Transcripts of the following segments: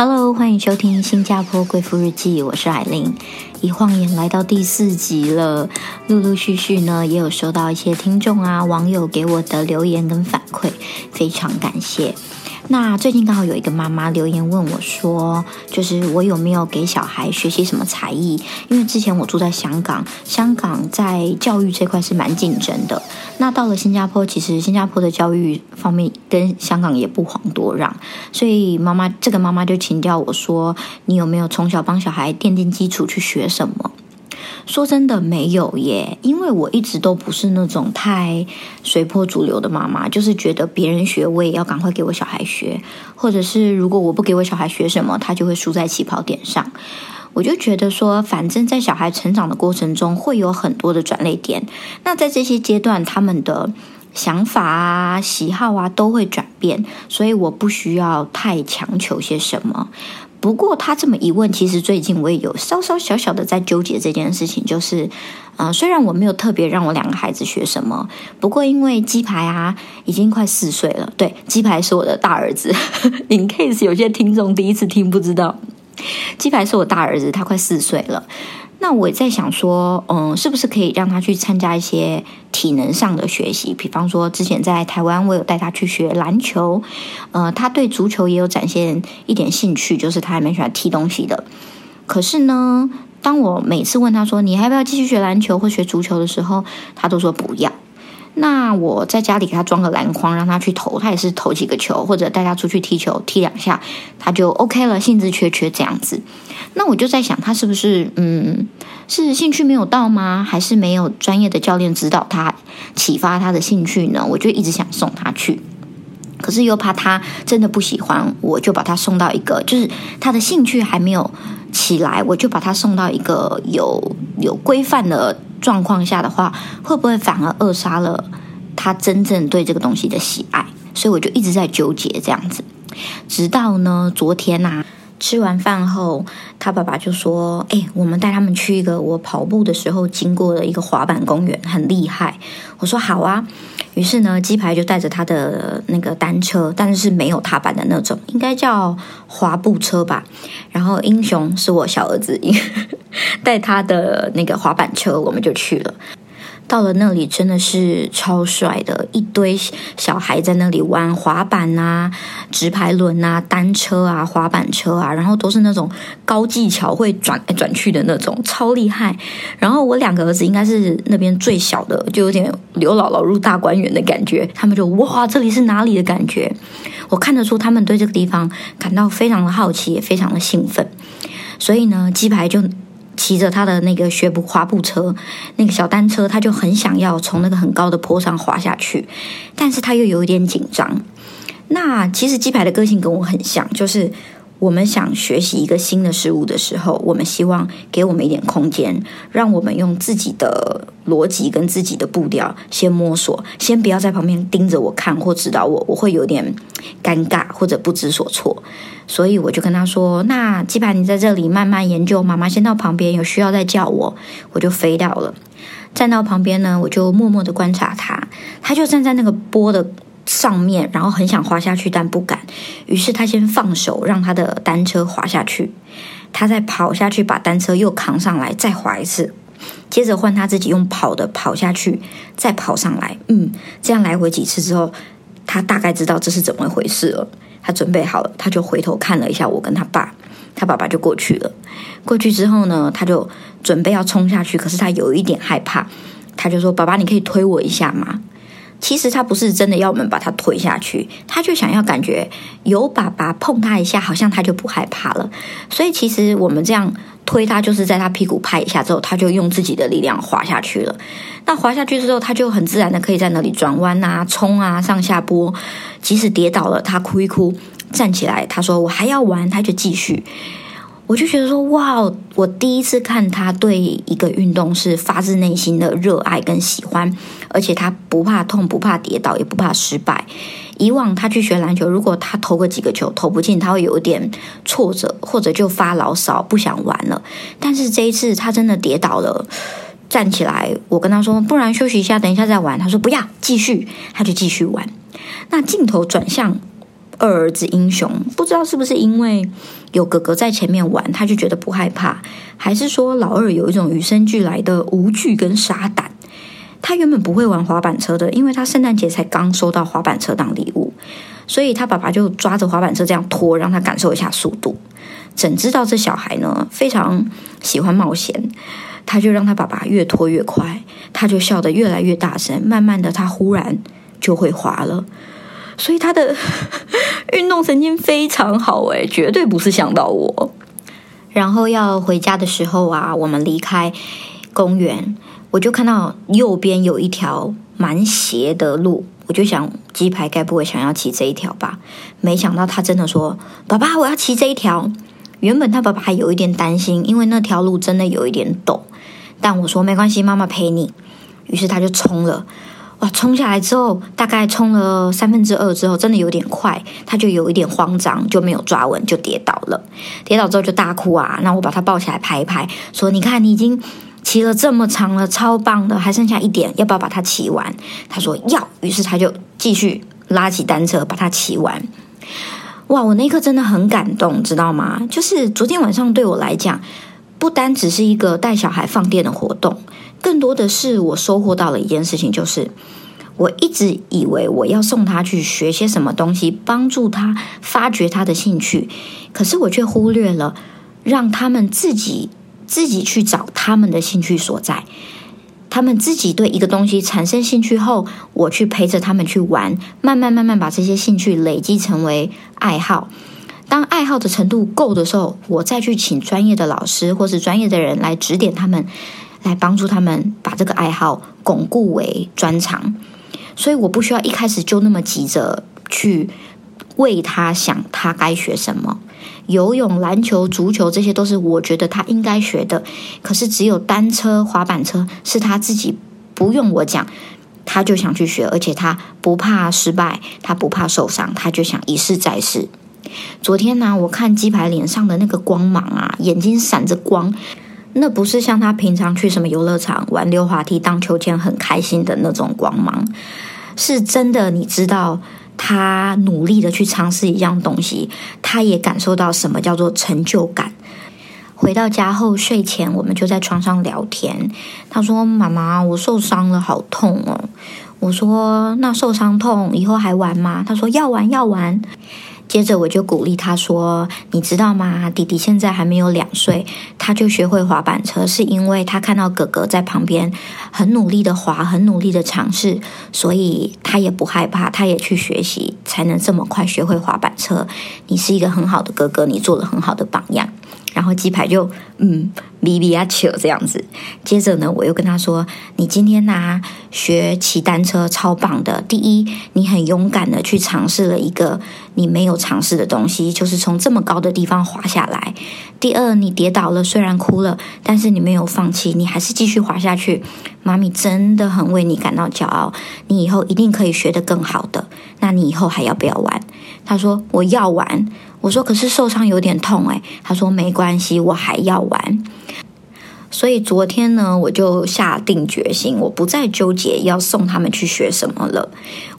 Hello，欢迎收听《新加坡贵妇日记》，我是海玲。一晃眼来到第四集了，陆陆续续呢也有收到一些听众啊网友给我的留言跟反馈，非常感谢。那最近刚好有一个妈妈留言问我说，就是我有没有给小孩学习什么才艺？因为之前我住在香港，香港在教育这块是蛮竞争的。那到了新加坡，其实新加坡的教育方面跟香港也不遑多让。所以妈妈这个妈妈就请教我说，你有没有从小帮小孩奠定基础去学什么？说真的没有耶，因为我一直都不是那种太随波逐流的妈妈，就是觉得别人学我也要赶快给我小孩学，或者是如果我不给我小孩学什么，他就会输在起跑点上。我就觉得说，反正在小孩成长的过程中会有很多的转捩点，那在这些阶段，他们的想法啊、喜好啊都会转变，所以我不需要太强求些什么。不过他这么一问，其实最近我也有稍稍小小的在纠结这件事情，就是，嗯，虽然我没有特别让我两个孩子学什么，不过因为鸡排啊已经快四岁了，对，鸡排是我的大儿子，in case 有些听众第一次听不知道，鸡排是我大儿子，他快四岁了。那我在想说，嗯，是不是可以让他去参加一些体能上的学习？比方说，之前在台湾，我有带他去学篮球，呃，他对足球也有展现一点兴趣，就是他还蛮喜欢踢东西的。可是呢，当我每次问他说你还要不要继续学篮球或学足球的时候，他都说不要。那我在家里给他装个篮筐，让他去投，他也是投几个球，或者带他出去踢球，踢两下，他就 OK 了，兴致缺缺这样子。那我就在想，他是不是嗯，是兴趣没有到吗？还是没有专业的教练指导他，启发他的兴趣呢？我就一直想送他去，可是又怕他真的不喜欢，我就把他送到一个，就是他的兴趣还没有起来，我就把他送到一个有有规范的。状况下的话，会不会反而扼杀了他真正对这个东西的喜爱？所以我就一直在纠结这样子，直到呢昨天呐，吃完饭后，他爸爸就说：“哎，我们带他们去一个我跑步的时候经过的一个滑板公园，很厉害。”我说：“好啊。”于是呢，鸡排就带着他的那个单车，但是是没有踏板的那种，应该叫滑步车吧。然后英雄是我小儿子，带他的那个滑板车，我们就去了。到了那里真的是超帅的，一堆小孩在那里玩滑板啊、直排轮啊、单车啊、滑板车啊，然后都是那种高技巧会转来转去的那种，超厉害。然后我两个儿子应该是那边最小的，就有点刘姥姥入大观园的感觉，他们就哇，这里是哪里的感觉？我看得出他们对这个地方感到非常的好奇，也非常的兴奋。所以呢，鸡排就。骑着他的那个学步滑步车，那个小单车，他就很想要从那个很高的坡上滑下去，但是他又有一点紧张。那其实鸡排的个性跟我很像，就是我们想学习一个新的事物的时候，我们希望给我们一点空间，让我们用自己的逻辑跟自己的步调先摸索，先不要在旁边盯着我看或指导我，我会有点尴尬或者不知所措。所以我就跟他说：“那鸡排，你在这里慢慢研究，妈妈先到旁边，有需要再叫我。”我就飞到了，站到旁边呢，我就默默的观察他。他就站在那个波的上面，然后很想滑下去，但不敢。于是他先放手，让他的单车滑下去。他再跑下去，把单车又扛上来，再滑一次。接着换他自己用跑的跑下去，再跑上来。嗯，这样来回几次之后，他大概知道这是怎么回事了。他准备好了，他就回头看了一下我跟他爸，他爸爸就过去了。过去之后呢，他就准备要冲下去，可是他有一点害怕，他就说：“爸爸，你可以推我一下吗？”其实他不是真的要我们把他推下去，他就想要感觉有爸爸碰他一下，好像他就不害怕了。所以其实我们这样推他，就是在他屁股拍一下之后，他就用自己的力量滑下去了。那滑下去之后，他就很自然的可以在那里转弯啊、冲啊、上下坡。即使跌倒了，他哭一哭，站起来，他说：“我还要玩。”他就继续。我就觉得说：“哇！我第一次看他对一个运动是发自内心的热爱跟喜欢，而且他不怕痛、不怕跌倒、也不怕失败。以往他去学篮球，如果他投个几个球投不进，他会有点挫折，或者就发牢骚，不想玩了。但是这一次，他真的跌倒了。”站起来，我跟他说：“不然休息一下，等一下再玩。”他说：“不要，继续。”他就继续玩。那镜头转向二儿子英雄，不知道是不是因为有哥哥在前面玩，他就觉得不害怕，还是说老二有一种与生俱来的无惧跟傻胆。他原本不会玩滑板车的，因为他圣诞节才刚收到滑板车当礼物，所以他爸爸就抓着滑板车这样拖，让他感受一下速度。怎知道这小孩呢非常喜欢冒险，他就让他爸爸越拖越快，他就笑得越来越大声，慢慢的他忽然就会滑了。所以他的运动神经非常好，诶，绝对不是想到我。然后要回家的时候啊，我们离开公园，我就看到右边有一条蛮斜的路，我就想鸡排该不会想要骑这一条吧？没想到他真的说：“爸爸，我要骑这一条。”原本他爸爸还有一点担心，因为那条路真的有一点陡。但我说没关系，妈妈陪你。于是他就冲了。哇！冲下来之后，大概冲了三分之二之后，真的有点快，他就有一点慌张，就没有抓稳，就跌倒了。跌倒之后就大哭啊！那我把他抱起来拍一拍，说：“你看，你已经骑了这么长了，超棒的，还剩下一点，要不要把它骑完？”他说：“要。”于是他就继续拉起单车把它骑完。哇！我那一刻真的很感动，知道吗？就是昨天晚上对我来讲，不单只是一个带小孩放电的活动。更多的是我收获到了一件事情，就是我一直以为我要送他去学些什么东西，帮助他发掘他的兴趣，可是我却忽略了让他们自己自己去找他们的兴趣所在。他们自己对一个东西产生兴趣后，我去陪着他们去玩，慢慢慢慢把这些兴趣累积成为爱好。当爱好的程度够的时候，我再去请专业的老师或是专业的人来指点他们。来帮助他们把这个爱好巩固为专长，所以我不需要一开始就那么急着去为他想他该学什么。游泳、篮球、足球这些都是我觉得他应该学的，可是只有单车、滑板车是他自己不用我讲，他就想去学，而且他不怕失败，他不怕受伤，他就想一试再试。昨天呢，我看鸡排脸上的那个光芒啊，眼睛闪着光。那不是像他平常去什么游乐场玩溜滑梯、荡秋千很开心的那种光芒，是真的。你知道他努力的去尝试一样东西，他也感受到什么叫做成就感。回到家后睡前，我们就在床上聊天。他说：“妈妈，我受伤了，好痛哦。”我说：“那受伤痛以后还玩吗？”他说：“要玩，要玩。”接着我就鼓励他说：“你知道吗？弟弟现在还没有两岁，他就学会滑板车，是因为他看到哥哥在旁边很努力的滑，很努力的尝试，所以他也不害怕，他也去学习，才能这么快学会滑板车。你是一个很好的哥哥，你做了很好的榜样。”然后鸡排就嗯，咪咪啊球这样子。接着呢，我又跟他说：“你今天呢学骑单车超棒的。第一，你很勇敢的去尝试了一个你没有尝试的东西，就是从这么高的地方滑下来。第二，你跌倒了，虽然哭了，但是你没有放弃，你还是继续滑下去。妈咪真的很为你感到骄傲。你以后一定可以学得更好的。那你以后还要不要玩？”他说：“我要玩。”我说：“可是受伤有点痛诶。他说：“没关系，我还要玩。”所以昨天呢，我就下定决心，我不再纠结要送他们去学什么了。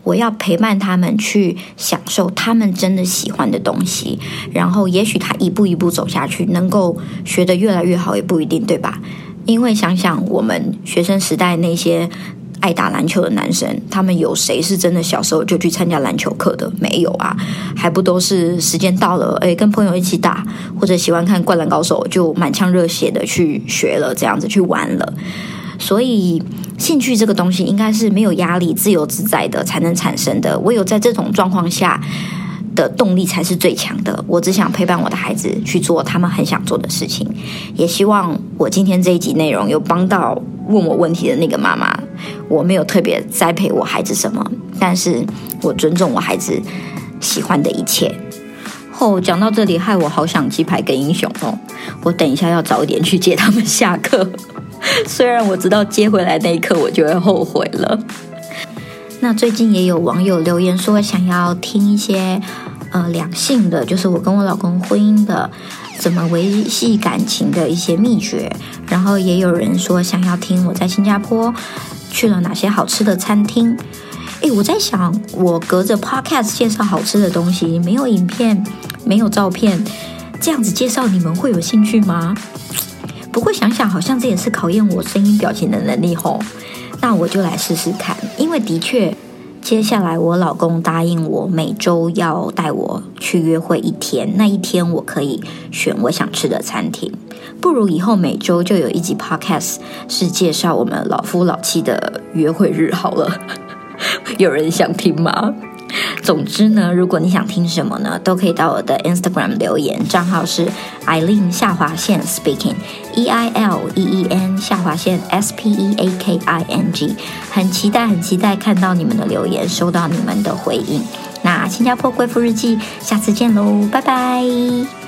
我要陪伴他们去享受他们真的喜欢的东西。然后，也许他一步一步走下去，能够学得越来越好，也不一定，对吧？因为想想我们学生时代那些。爱打篮球的男生，他们有谁是真的小时候就去参加篮球课的？没有啊，还不都是时间到了，诶，跟朋友一起打，或者喜欢看《灌篮高手》，就满腔热血的去学了，这样子去玩了。所以，兴趣这个东西应该是没有压力、自由自在的才能产生的。唯有在这种状况下的动力才是最强的。我只想陪伴我的孩子去做他们很想做的事情，也希望我今天这一集内容有帮到问我问题的那个妈妈。我没有特别栽培我孩子什么，但是我尊重我孩子喜欢的一切。哦，讲到这里，害我好想鸡排跟英雄哦。我等一下要早一点去接他们下课，虽然我知道接回来那一刻我就会后悔了。那最近也有网友留言说想要听一些呃两性的，就是我跟我老公婚姻的怎么维系感情的一些秘诀，然后也有人说想要听我在新加坡。去了哪些好吃的餐厅？诶，我在想，我隔着 Podcast 介绍好吃的东西，没有影片，没有照片，这样子介绍，你们会有兴趣吗？不过想想，好像这也是考验我声音表情的能力吼。那我就来试试看，因为的确。接下来，我老公答应我每周要带我去约会一天。那一天，我可以选我想吃的餐厅。不如以后每周就有一集 Podcast 是介绍我们老夫老妻的约会日好了。有人想听吗？总之呢，如果你想听什么呢，都可以到我的 Instagram 留言，账号是 Eileen 下划线 Speaking，E I L E E N 下划线 S P E A K I N G，很期待，很期待看到你们的留言，收到你们的回应。那新加坡贵妇日记，下次见喽，拜拜。